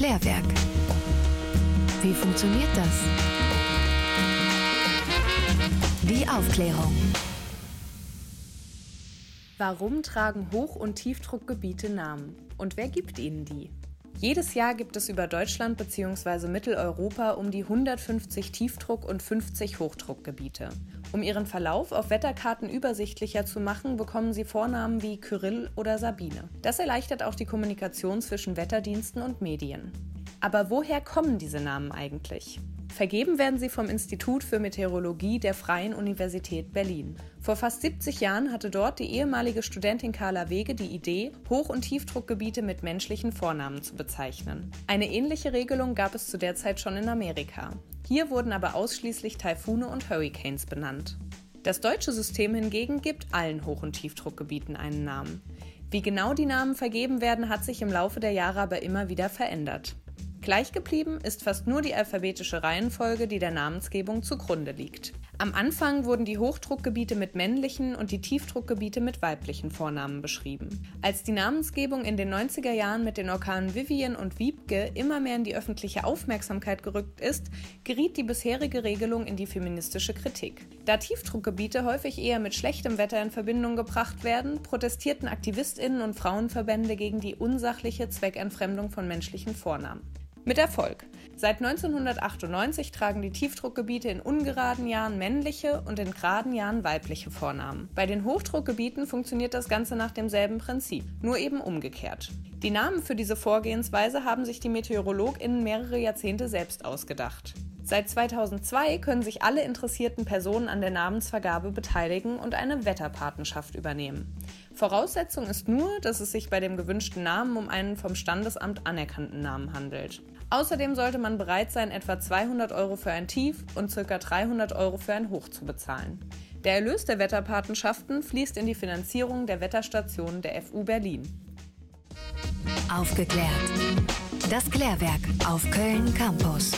Klärwerk. Wie funktioniert das? Die Aufklärung. Warum tragen Hoch- und Tiefdruckgebiete Namen? Und wer gibt ihnen die? Jedes Jahr gibt es über Deutschland bzw. Mitteleuropa um die 150 Tiefdruck- und 50 Hochdruckgebiete. Um ihren Verlauf auf Wetterkarten übersichtlicher zu machen, bekommen sie Vornamen wie Kyrill oder Sabine. Das erleichtert auch die Kommunikation zwischen Wetterdiensten und Medien. Aber woher kommen diese Namen eigentlich? Vergeben werden sie vom Institut für Meteorologie der Freien Universität Berlin. Vor fast 70 Jahren hatte dort die ehemalige Studentin Carla Wege die Idee, Hoch- und Tiefdruckgebiete mit menschlichen Vornamen zu bezeichnen. Eine ähnliche Regelung gab es zu der Zeit schon in Amerika. Hier wurden aber ausschließlich Taifune und Hurricanes benannt. Das deutsche System hingegen gibt allen Hoch- und Tiefdruckgebieten einen Namen. Wie genau die Namen vergeben werden, hat sich im Laufe der Jahre aber immer wieder verändert. Gleich geblieben ist fast nur die alphabetische Reihenfolge, die der Namensgebung zugrunde liegt. Am Anfang wurden die Hochdruckgebiete mit männlichen und die Tiefdruckgebiete mit weiblichen Vornamen beschrieben. Als die Namensgebung in den 90er Jahren mit den Orkanen Vivian und Wiebke immer mehr in die öffentliche Aufmerksamkeit gerückt ist, geriet die bisherige Regelung in die feministische Kritik. Da Tiefdruckgebiete häufig eher mit schlechtem Wetter in Verbindung gebracht werden, protestierten Aktivistinnen und Frauenverbände gegen die unsachliche Zweckentfremdung von menschlichen Vornamen. Mit Erfolg. Seit 1998 tragen die Tiefdruckgebiete in ungeraden Jahren männliche und in geraden Jahren weibliche Vornamen. Bei den Hochdruckgebieten funktioniert das Ganze nach demselben Prinzip, nur eben umgekehrt. Die Namen für diese Vorgehensweise haben sich die MeteorologInnen mehrere Jahrzehnte selbst ausgedacht. Seit 2002 können sich alle interessierten Personen an der Namensvergabe beteiligen und eine Wetterpatenschaft übernehmen. Voraussetzung ist nur, dass es sich bei dem gewünschten Namen um einen vom Standesamt anerkannten Namen handelt. Außerdem sollte man bereit sein, etwa 200 Euro für ein Tief und ca. 300 Euro für ein Hoch zu bezahlen. Der Erlös der Wetterpatenschaften fließt in die Finanzierung der Wetterstationen der FU Berlin. Aufgeklärt. Das Klärwerk auf Köln Campus.